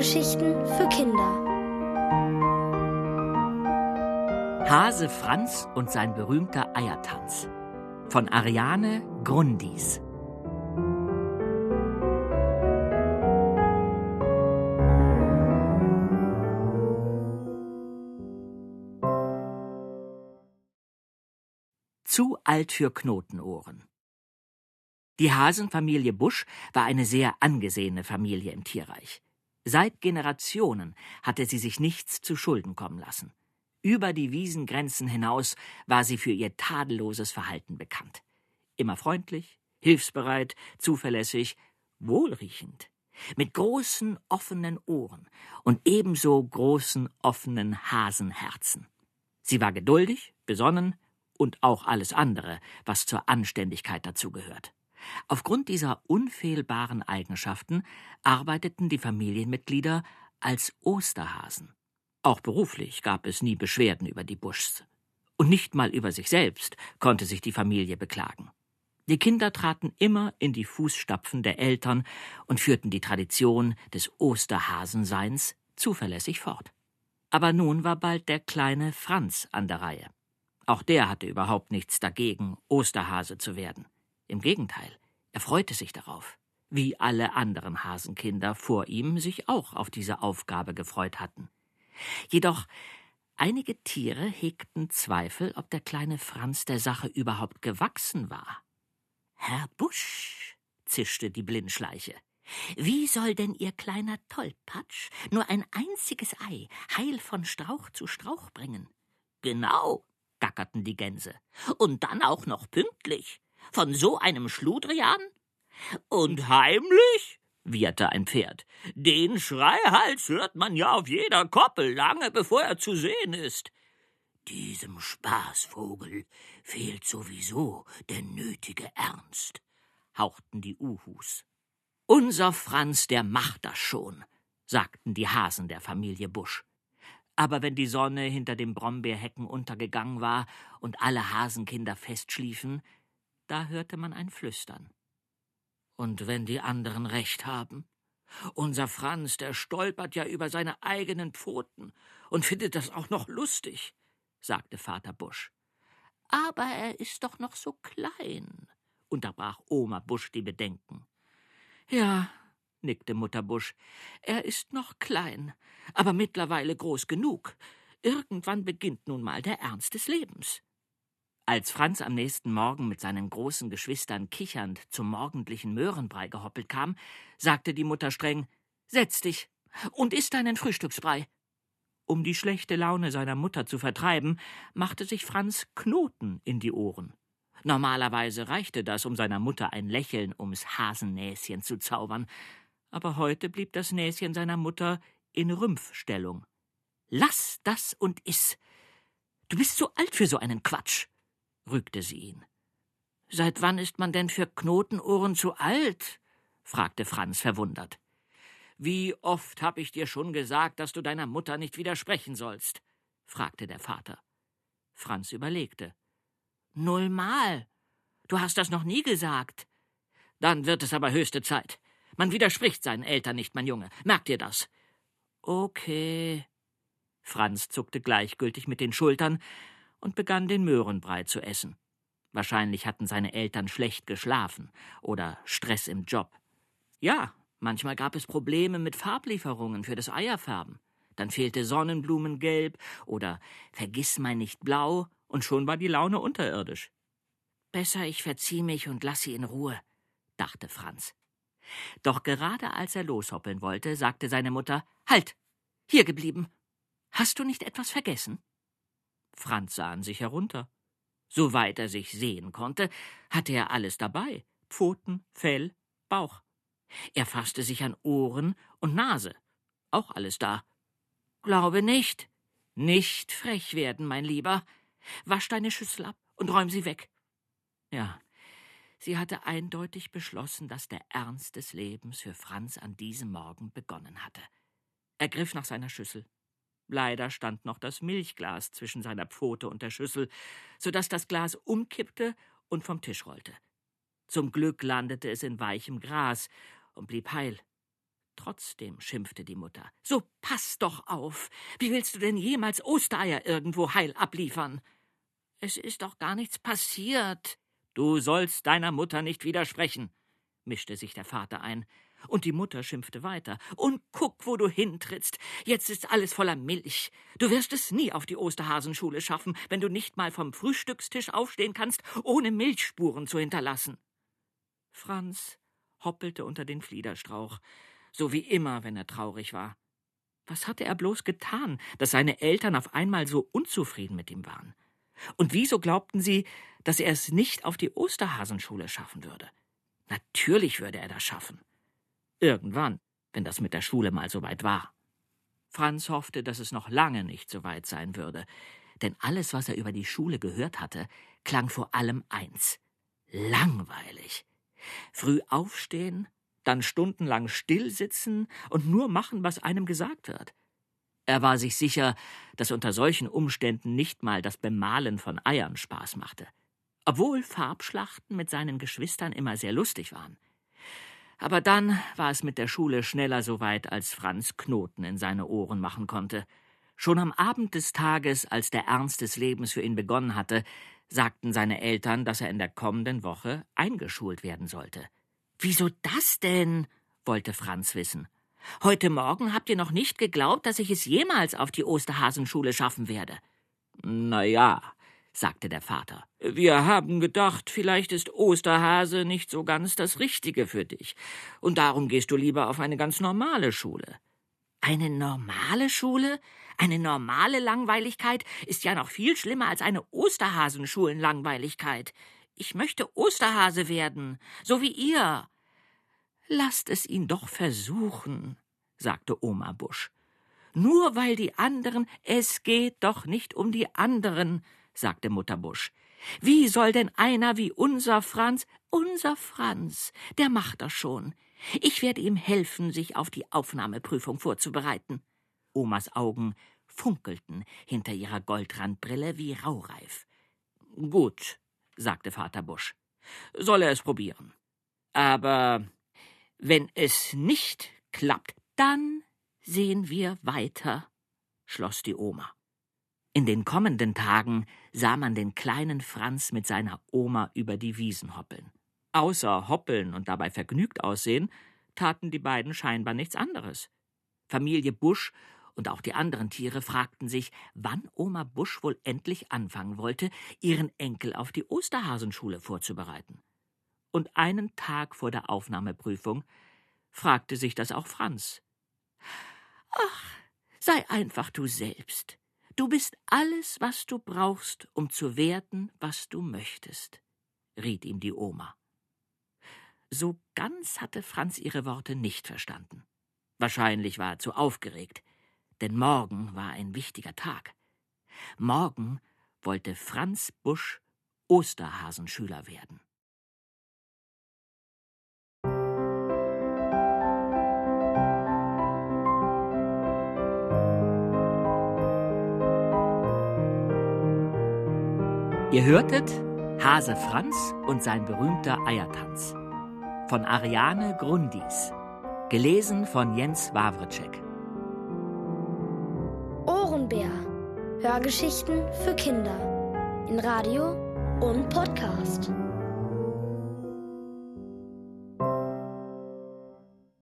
Hörgeschichten für Kinder. Hase Franz und sein berühmter Eiertanz von Ariane Grundis. Zu alt für Knotenohren. Die Hasenfamilie Busch war eine sehr angesehene Familie im Tierreich. Seit Generationen hatte sie sich nichts zu Schulden kommen lassen. Über die Wiesengrenzen hinaus war sie für ihr tadelloses Verhalten bekannt. Immer freundlich, hilfsbereit, zuverlässig, wohlriechend, mit großen offenen Ohren und ebenso großen offenen Hasenherzen. Sie war geduldig, besonnen und auch alles andere, was zur Anständigkeit dazugehört. Aufgrund dieser unfehlbaren Eigenschaften arbeiteten die Familienmitglieder als Osterhasen. Auch beruflich gab es nie Beschwerden über die Buschs. Und nicht mal über sich selbst konnte sich die Familie beklagen. Die Kinder traten immer in die Fußstapfen der Eltern und führten die Tradition des Osterhasenseins zuverlässig fort. Aber nun war bald der kleine Franz an der Reihe. Auch der hatte überhaupt nichts dagegen, Osterhase zu werden. Im Gegenteil, er freute sich darauf, wie alle anderen Hasenkinder vor ihm sich auch auf diese Aufgabe gefreut hatten. Jedoch einige Tiere hegten Zweifel, ob der kleine Franz der Sache überhaupt gewachsen war. Herr Busch, zischte die Blindschleiche, wie soll denn Ihr kleiner Tollpatsch nur ein einziges Ei heil von Strauch zu Strauch bringen? Genau, gackerten die Gänse. Und dann auch noch pünktlich. Von so einem Schludrian? Und heimlich? wieherte ein Pferd. Den Schreihals hört man ja auf jeder Koppel, lange bevor er zu sehen ist. Diesem Spaßvogel fehlt sowieso der nötige Ernst, hauchten die Uhus. Unser Franz, der macht das schon, sagten die Hasen der Familie Busch. Aber wenn die Sonne hinter den Brombeerhecken untergegangen war und alle Hasenkinder festschliefen, da hörte man ein Flüstern. Und wenn die anderen recht haben? Unser Franz, der stolpert ja über seine eigenen Pfoten und findet das auch noch lustig, sagte Vater Busch. Aber er ist doch noch so klein, unterbrach Oma Busch die Bedenken. Ja, nickte Mutter Busch, er ist noch klein, aber mittlerweile groß genug. Irgendwann beginnt nun mal der Ernst des Lebens. Als Franz am nächsten Morgen mit seinen großen Geschwistern kichernd zum morgendlichen Möhrenbrei gehoppelt kam, sagte die Mutter streng Setz dich und iss deinen Frühstücksbrei. Um die schlechte Laune seiner Mutter zu vertreiben, machte sich Franz Knoten in die Ohren. Normalerweise reichte das, um seiner Mutter ein Lächeln ums Hasennäschen zu zaubern, aber heute blieb das Näschen seiner Mutter in Rümpfstellung. Lass das und iss. Du bist zu alt für so einen Quatsch rügte sie ihn. Seit wann ist man denn für Knotenohren zu alt? fragte Franz verwundert. Wie oft hab ich dir schon gesagt, dass du deiner Mutter nicht widersprechen sollst? fragte der Vater. Franz überlegte. Nullmal. Du hast das noch nie gesagt. Dann wird es aber höchste Zeit. Man widerspricht seinen Eltern nicht, mein Junge. Merkt ihr das? Okay. Franz zuckte gleichgültig mit den Schultern, und begann den Möhrenbrei zu essen. Wahrscheinlich hatten seine Eltern schlecht geschlafen oder Stress im Job. Ja, manchmal gab es Probleme mit Farblieferungen für das Eierfärben. Dann fehlte Sonnenblumengelb oder Vergissmeinnicht blau und schon war die Laune unterirdisch. Besser ich verzieh mich und lass sie in Ruhe, dachte Franz. Doch gerade als er loshoppeln wollte, sagte seine Mutter Halt. Hier geblieben. Hast du nicht etwas vergessen? Franz sah an sich herunter. Soweit er sich sehen konnte, hatte er alles dabei Pfoten, Fell, Bauch. Er fasste sich an Ohren und Nase. Auch alles da. Glaube nicht. Nicht frech werden, mein Lieber. Wasch deine Schüssel ab und räum sie weg. Ja, sie hatte eindeutig beschlossen, dass der Ernst des Lebens für Franz an diesem Morgen begonnen hatte. Er griff nach seiner Schüssel. Leider stand noch das Milchglas zwischen seiner Pfote und der Schüssel, so dass das Glas umkippte und vom Tisch rollte. Zum Glück landete es in weichem Gras und blieb heil. Trotzdem schimpfte die Mutter. So pass doch auf. Wie willst du denn jemals Ostereier irgendwo heil abliefern? Es ist doch gar nichts passiert. Du sollst deiner Mutter nicht widersprechen, mischte sich der Vater ein. Und die Mutter schimpfte weiter. Und guck, wo du hintrittst. Jetzt ist alles voller Milch. Du wirst es nie auf die Osterhasenschule schaffen, wenn du nicht mal vom Frühstückstisch aufstehen kannst, ohne Milchspuren zu hinterlassen. Franz hoppelte unter den Fliederstrauch, so wie immer, wenn er traurig war. Was hatte er bloß getan, dass seine Eltern auf einmal so unzufrieden mit ihm waren? Und wieso glaubten sie, dass er es nicht auf die Osterhasenschule schaffen würde? Natürlich würde er das schaffen. Irgendwann, wenn das mit der Schule mal so weit war. Franz hoffte, dass es noch lange nicht so weit sein würde, denn alles, was er über die Schule gehört hatte, klang vor allem eins langweilig. Früh aufstehen, dann stundenlang stillsitzen und nur machen, was einem gesagt wird. Er war sich sicher, dass unter solchen Umständen nicht mal das Bemalen von Eiern Spaß machte, obwohl Farbschlachten mit seinen Geschwistern immer sehr lustig waren. Aber dann war es mit der Schule schneller so weit, als Franz Knoten in seine Ohren machen konnte. Schon am Abend des Tages, als der Ernst des Lebens für ihn begonnen hatte, sagten seine Eltern, dass er in der kommenden Woche eingeschult werden sollte. Wieso das denn? wollte Franz wissen. Heute Morgen habt ihr noch nicht geglaubt, dass ich es jemals auf die Osterhasenschule schaffen werde. Na ja, sagte der Vater. Wir haben gedacht, vielleicht ist Osterhase nicht so ganz das Richtige für dich, und darum gehst du lieber auf eine ganz normale Schule. Eine normale Schule? Eine normale Langweiligkeit ist ja noch viel schlimmer als eine Osterhasenschulenlangweiligkeit. Ich möchte Osterhase werden, so wie ihr. Lasst es ihn doch versuchen, sagte Oma Busch. Nur weil die anderen, es geht doch nicht um die anderen, sagte Mutter Busch. Wie soll denn einer wie unser Franz, unser Franz, der macht das schon. Ich werde ihm helfen, sich auf die Aufnahmeprüfung vorzubereiten. Omas Augen funkelten hinter ihrer Goldrandbrille wie raureif. Gut, sagte Vater Busch. Soll er es probieren. Aber wenn es nicht klappt, dann sehen wir weiter, schloss die Oma. In den kommenden Tagen sah man den kleinen Franz mit seiner Oma über die Wiesen hoppeln. Außer hoppeln und dabei vergnügt aussehen, taten die beiden scheinbar nichts anderes. Familie Busch und auch die anderen Tiere fragten sich, wann Oma Busch wohl endlich anfangen wollte, ihren Enkel auf die Osterhasenschule vorzubereiten. Und einen Tag vor der Aufnahmeprüfung fragte sich das auch Franz. Ach, sei einfach du selbst. Du bist alles, was du brauchst, um zu werden, was du möchtest, riet ihm die Oma. So ganz hatte Franz ihre Worte nicht verstanden. Wahrscheinlich war er zu aufgeregt, denn morgen war ein wichtiger Tag. Morgen wollte Franz Busch Osterhasenschüler werden. Ihr hörtet Hase Franz und sein berühmter Eiertanz von Ariane Grundis, gelesen von Jens Wawritschek. Ohrenbär. Hörgeschichten für Kinder in Radio und Podcast.